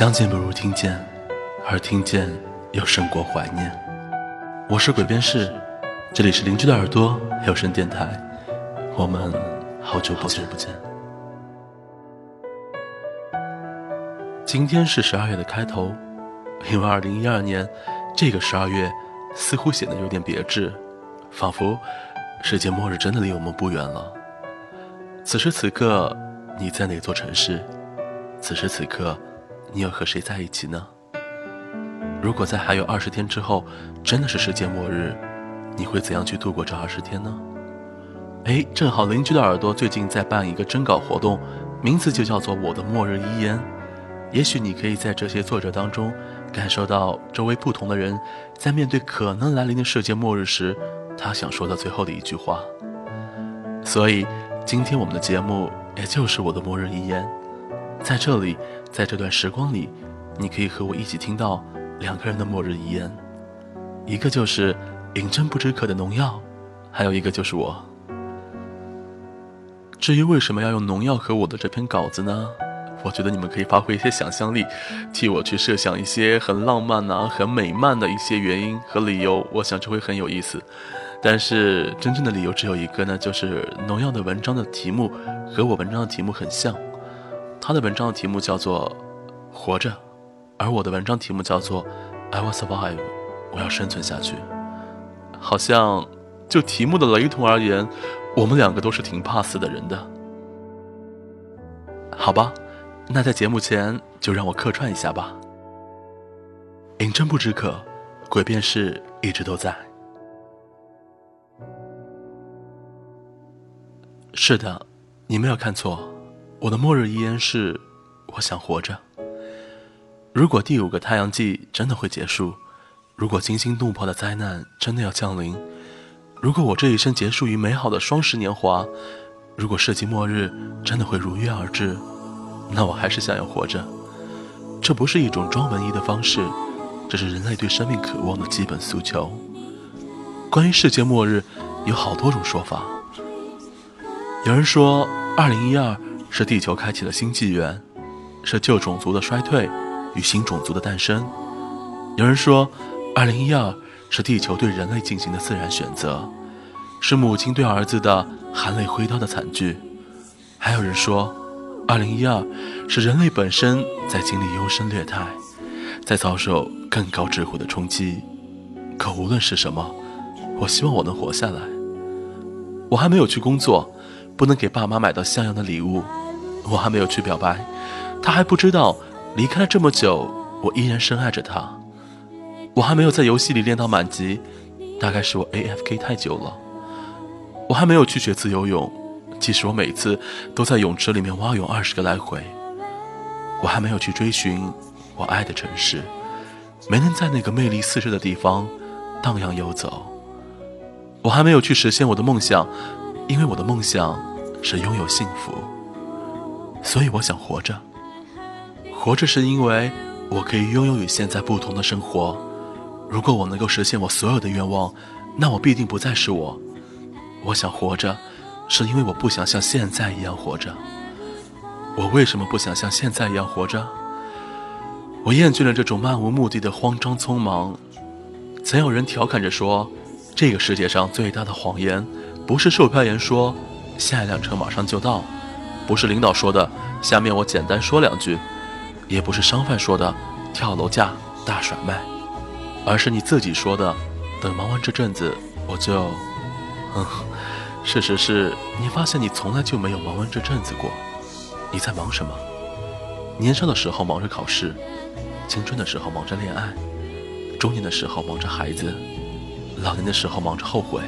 相见不如听见，而听见又胜过怀念。我是鬼边士，这里是邻居的耳朵有声电台，我们好久不见不见。今天是十二月的开头，因为二零一二年这个十二月似乎显得有点别致，仿佛世界末日真的离我们不远了。此时此刻，你在哪座城市？此时此刻。你要和谁在一起呢？如果在还有二十天之后真的是世界末日，你会怎样去度过这二十天呢？哎，正好邻居的耳朵最近在办一个征稿活动，名字就叫做《我的末日遗言》。也许你可以在这些作者当中感受到周围不同的人在面对可能来临的世界末日时，他想说的最后的一句话。所以，今天我们的节目也就是我的末日遗言。在这里，在这段时光里，你可以和我一起听到两个人的末日遗言，一个就是饮鸩不止渴的农药，还有一个就是我。至于为什么要用农药和我的这篇稿子呢？我觉得你们可以发挥一些想象力，替我去设想一些很浪漫呐、很美漫的一些原因和理由，我想这会很有意思。但是真正的理由只有一个呢，就是农药的文章的题目和我文章的题目很像。他的文章的题目叫做《活着》，而我的文章题目叫做《I will survive》，我要生存下去。好像就题目的雷同而言，我们两个都是挺怕死的人的。好吧，那在节目前就让我客串一下吧。饮鸩不止渴，鬼便是一直都在。是的，你没有看错。我的末日遗言是：我想活着。如果第五个太阳季真的会结束，如果惊心动魄的灾难真的要降临，如果我这一生结束于美好的双十年华，如果世纪末日真的会如约而至，那我还是想要活着。这不是一种装文艺的方式，这是人类对生命渴望的基本诉求。关于世界末日，有好多种说法。有人说，二零一二。是地球开启了新纪元，是旧种族的衰退与新种族的诞生。有人说，二零一二是地球对人类进行的自然选择，是母亲对儿子的含泪挥刀的惨剧。还有人说，二零一二是人类本身在经历优生劣汰，在遭受更高智慧的冲击。可无论是什么，我希望我能活下来。我还没有去工作，不能给爸妈买到像样的礼物。我还没有去表白，他还不知道离开了这么久，我依然深爱着他。我还没有在游戏里练到满级，大概是我 A F K 太久了。我还没有去学自由泳，即使我每次都在泳池里面蛙泳二十个来回。我还没有去追寻我爱的城市，没能在那个魅力四射的地方荡漾游走。我还没有去实现我的梦想，因为我的梦想是拥有幸福。所以我想活着，活着是因为我可以拥有与现在不同的生活。如果我能够实现我所有的愿望，那我必定不再是我。我想活着，是因为我不想像现在一样活着。我为什么不想像现在一样活着？我厌倦了这种漫无目的的慌张匆忙。曾有人调侃着说，这个世界上最大的谎言，不是售票员说下一辆车马上就到。不是领导说的，下面我简单说两句，也不是商贩说的，跳楼价大甩卖，而是你自己说的，等忙完这阵子我就……嗯，事实是你发现你从来就没有忙完这阵子过。你在忙什么？年少的时候忙着考试，青春的时候忙着恋爱，中年的时候忙着孩子，老年的时候忙着后悔，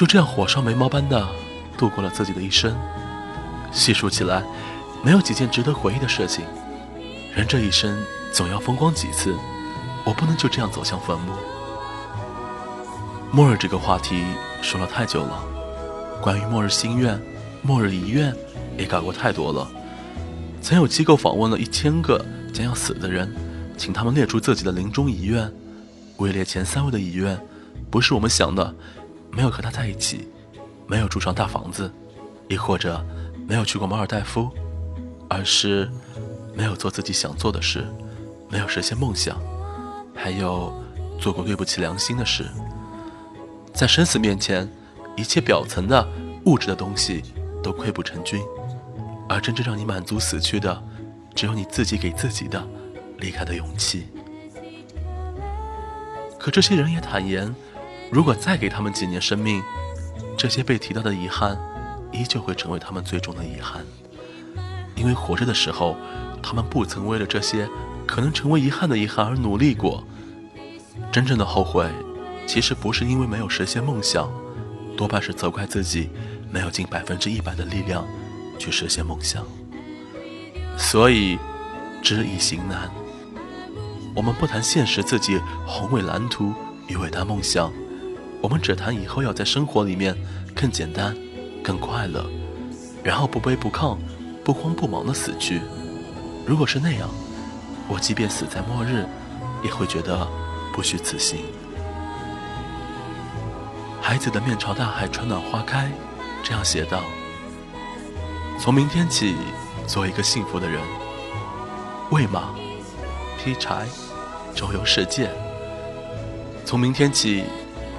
就这样火烧眉毛般的度过了自己的一生。细数起来，没有几件值得回忆的事情。人这一生总要风光几次，我不能就这样走向坟墓。末日这个话题说了太久了，关于末日心愿、末日遗愿也搞过太多了。曾有机构访问了一千个将要死的人，请他们列出自己的临终遗愿。位列前三位的遗愿，不是我们想的，没有和他在一起，没有住上大房子，亦或者。没有去过马尔代夫，而是没有做自己想做的事，没有实现梦想，还有做过对不起良心的事。在生死面前，一切表层的物质的东西都溃不成军，而真正让你满足死去的，只有你自己给自己的离开的勇气。可这些人也坦言，如果再给他们几年生命，这些被提到的遗憾，依旧会成为他们最终的遗憾。因为活着的时候，他们不曾为了这些可能成为遗憾的遗憾而努力过。真正的后悔，其实不是因为没有实现梦想，多半是责怪自己没有尽百分之一百的力量去实现梦想。所以，知易行难。我们不谈现实自己宏伟蓝图与伟大梦想，我们只谈以后要在生活里面更简单、更快乐，然后不卑不亢。不慌不忙的死去，如果是那样，我即便死在末日，也会觉得不虚此行。孩子的面朝大海，春暖花开，这样写道：从明天起，做一个幸福的人，喂马，劈柴，周游世界。从明天起，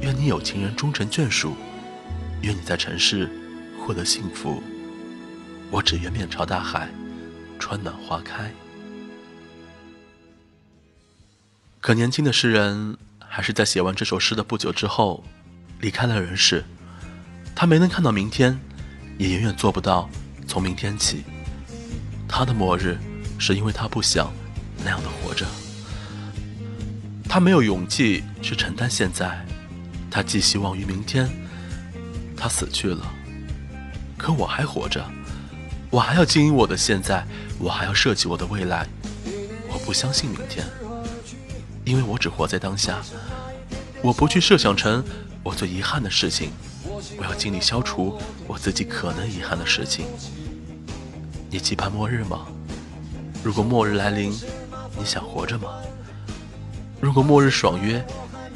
愿你有情人终成眷属，愿你在城市获得幸福。我只愿面朝大海，春暖花开。可年轻的诗人还是在写完这首诗的不久之后，离开了人世。他没能看到明天，也远远做不到从明天起。他的末日，是因为他不想那样的活着。他没有勇气去承担现在，他寄希望于明天。他死去了，可我还活着。我还要经营我的现在，我还要设计我的未来。我不相信明天，因为我只活在当下。我不去设想成我最遗憾的事情，我要尽力消除我自己可能遗憾的事情。你期盼末日吗？如果末日来临，你想活着吗？如果末日爽约，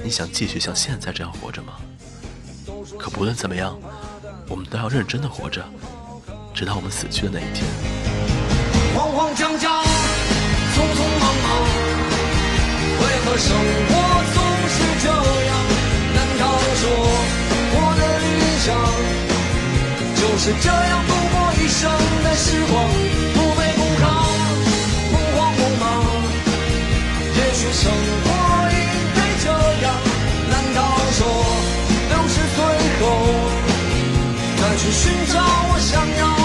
你想继续像现在这样活着吗？可不论怎么样，我们都要认真的活着。直到我们死去的那一天。慌慌张张，匆匆忙忙，为何生活总是这样？难道说我的理想就是这样度过一生的时光？不卑不亢，不慌不忙。也许生活寻找我想要？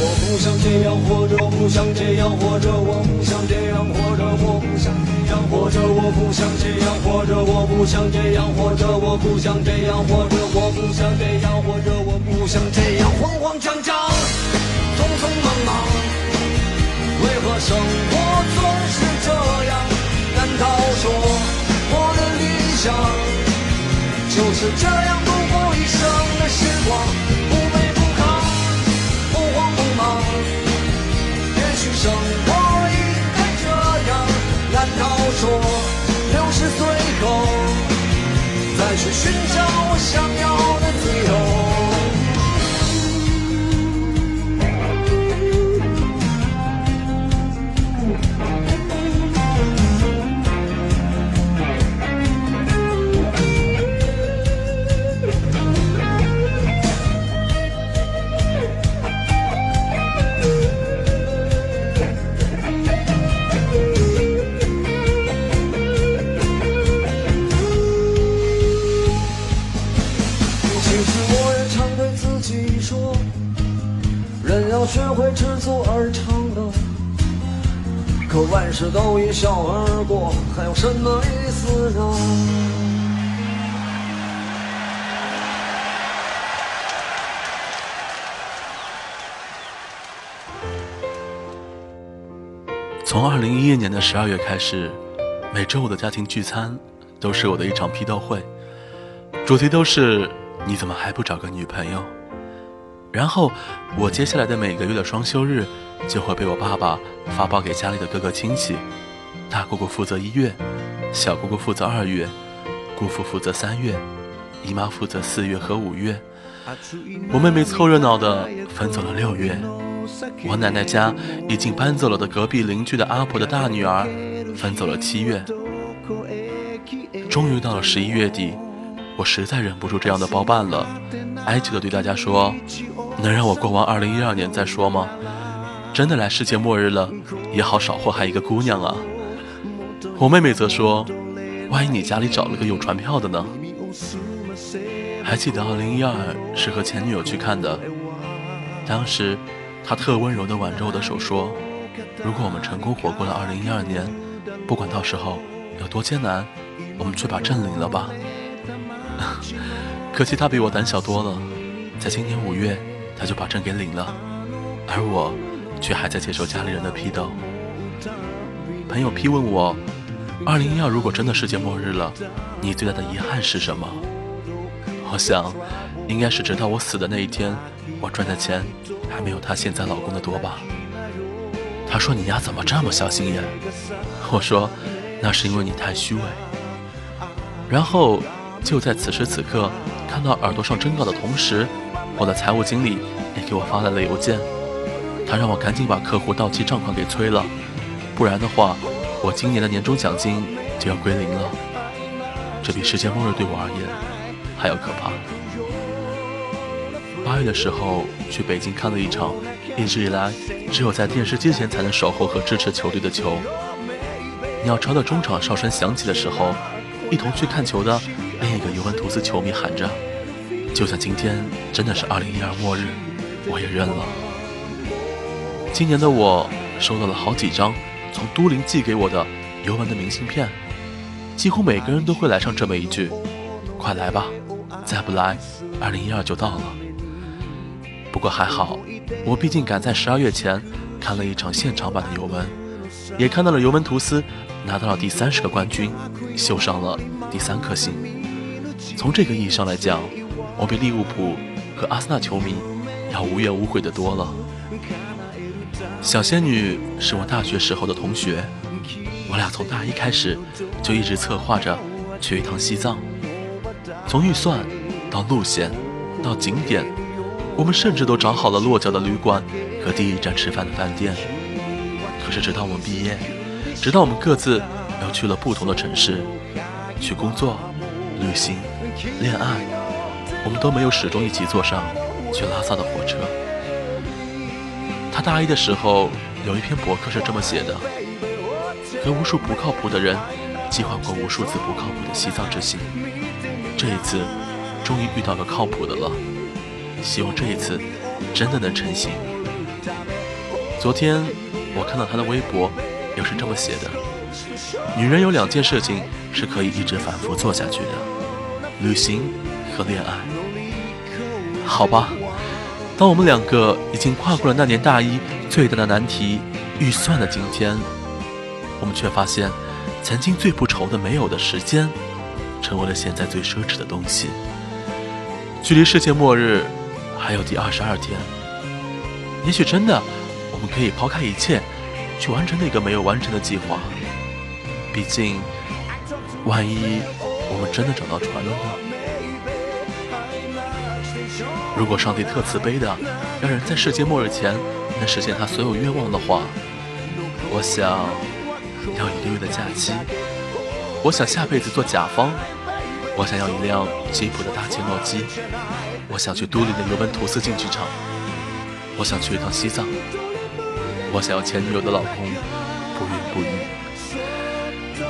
我不想这样活着，不想这样活着，我不想这样活着，我不想这样活着，我不想这样活着，我不想这样活着，我不想这样活着，我不想这样活着，我不想这样慌慌张张，匆匆忙忙。为何生活总是这样？难道说我的理想就是这样度过一生时光不卑不亢，不慌不忙。也许？生活应该这样？难道说六十岁后再去寻找我想要的自由？从二零一一年的十二月开始，每周五的家庭聚餐都是我的一场批斗会，主题都是你怎么还不找个女朋友？然后我接下来的每个月的双休日就会被我爸爸发报给家里的各个亲戚，大姑姑负责一月，小姑姑负责二月，姑父负责三月，姨妈负责四月和五月，我妹妹凑热闹的分走了六月。我奶奶家已经搬走了的隔壁邻居的阿婆的大女儿，分走了七月。终于到了十一月底，我实在忍不住这样的包办了，哀求的对大家说：“能让我过完二零一二年再说吗？真的来世界末日了，也好少祸害一个姑娘啊。”我妹妹则说：“万一你家里找了个有传票的呢？”还记得二零一二是和前女友去看的，当时。她特温柔地挽着我的手说：“如果我们成功活过了2012年，不管到时候有多艰难，我们去把证领了吧。”可惜他比我胆小多了，在今年五月他就把证给领了，而我却还在接受家里人的批斗。朋友批问我：“2012 如果真的世界末日了，你最大的遗憾是什么？”我想，应该是直到我死的那一天，我赚的钱。还没有她现在老公的多吧？他说：“你丫怎么这么小心眼？”我说：“那是因为你太虚伪。”然后就在此时此刻，看到耳朵上征稿的同时，我的财务经理也给我发来了邮件，他让我赶紧把客户到期账款给催了，不然的话，我今年的年终奖金就要归零了。这比世界末日对我而言还要可怕。八月的时候去北京看了一场，一直以来只有在电视机前才能守候和支持球队的球。鸟巢的中场哨声响起的时候，一同去看球的另一个尤文图斯球迷喊着：“就算今天真的是2012末日，我也认了。”今年的我收到了好几张从都灵寄给我的尤文的明信片，几乎每个人都会来上这么一句：“快来吧，再不来，2012就到了。”不过还好，我毕竟赶在十二月前看了一场现场版的尤文，也看到了尤文图斯拿到了第三十个冠军，绣上了第三颗星。从这个意义上来讲，我比利物浦和阿森纳球迷要无怨无悔的多了。小仙女是我大学时候的同学，我俩从大一开始就一直策划着去一趟西藏，从预算到路线到景点。我们甚至都找好了落脚的旅馆和第一站吃饭的饭店。可是直到我们毕业，直到我们各自又去了不同的城市，去工作、旅行、恋爱，我们都没有始终一起坐上去拉萨的火车。他大一的时候有一篇博客是这么写的：和无数不靠谱的人计划过无数次不靠谱的西藏之行，这一次终于遇到个靠谱的了。希望这一次真的能成行。昨天我看到他的微博，又是这么写的：女人有两件事情是可以一直反复做下去的，旅行和恋爱。好吧，当我们两个已经跨过了那年大一最大的难题——预算的今天，我们却发现，曾经最不愁的没有的时间，成为了现在最奢侈的东西。距离世界末日。还有第二十二天，也许真的，我们可以抛开一切，去完成那个没有完成的计划。毕竟，万一我们真的找到船了呢？如果上帝特慈悲的，让人在世界末日前能实现他所有愿望的话，我想要一个月的假期，我想下辈子做甲方，我想要一辆吉普的大切诺基。我想去都灵的尤文图斯竞技场，我想去一趟西藏，我想要前女友的老公。不孕不育。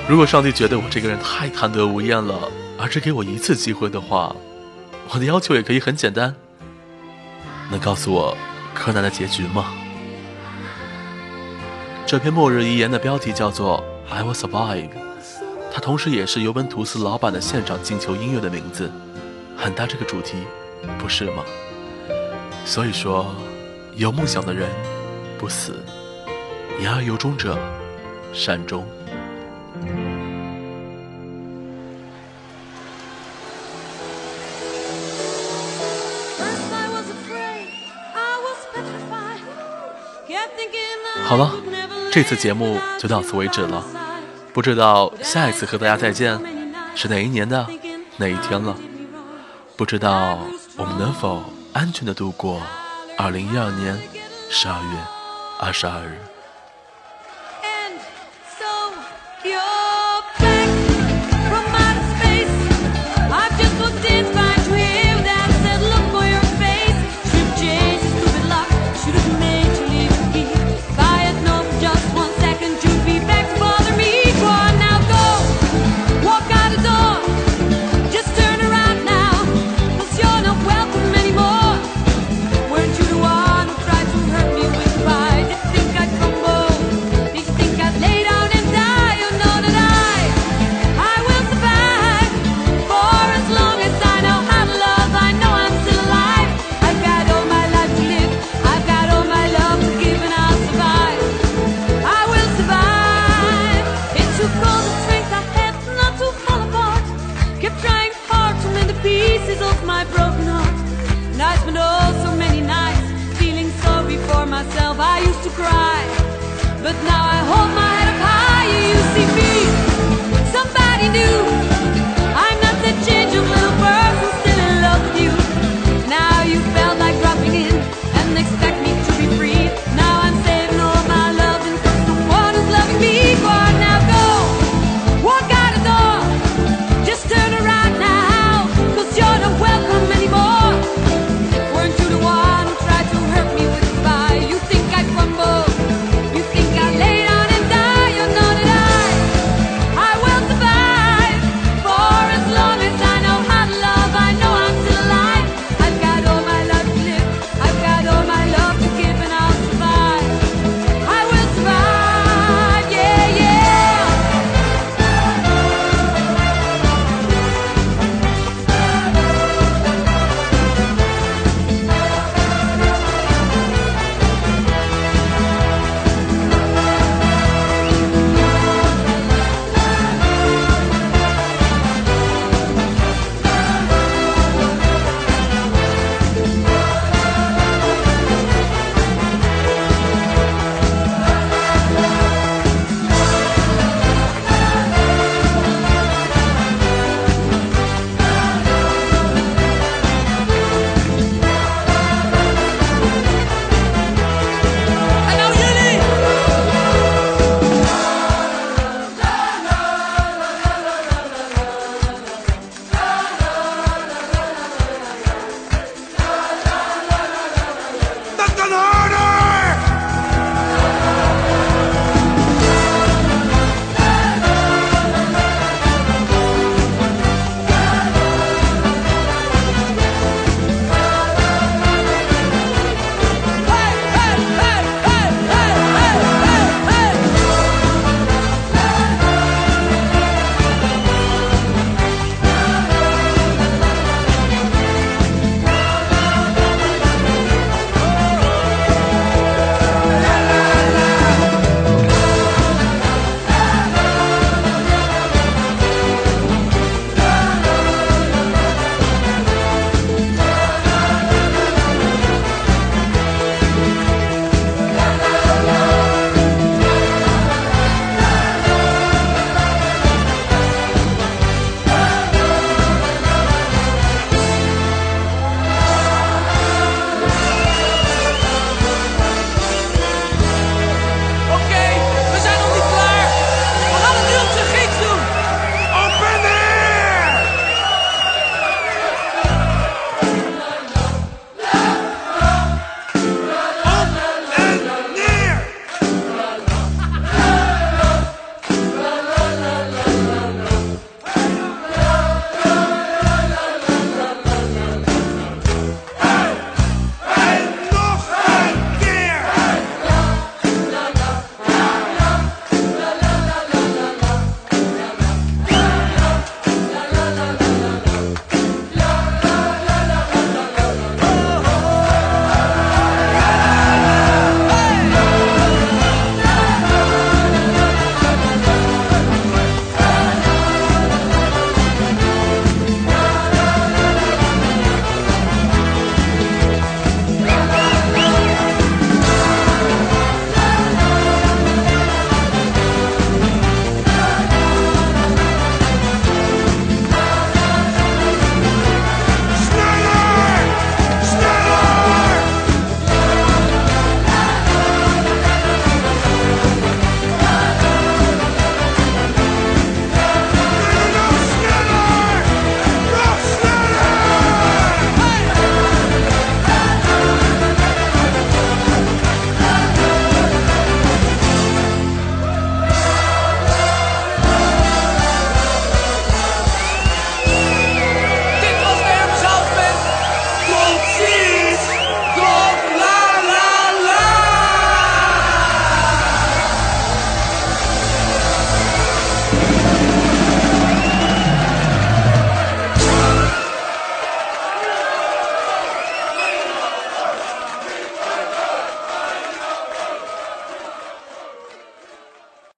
如果上帝觉得我这个人太贪得无厌了，而只给我一次机会的话，我的要求也可以很简单，能告诉我柯南的结局吗？这篇末日遗言的标题叫做《I Will Survive》，它同时也是尤文图斯老板的现场进球音乐的名字，很搭这个主题。不是吗？所以说，有梦想的人不死，言而有终者善终。好了，这次节目就到此为止了。不知道下一次和大家再见是哪一年的哪一天了？不知道我们能否安全的度过二零一二年十二月二十二日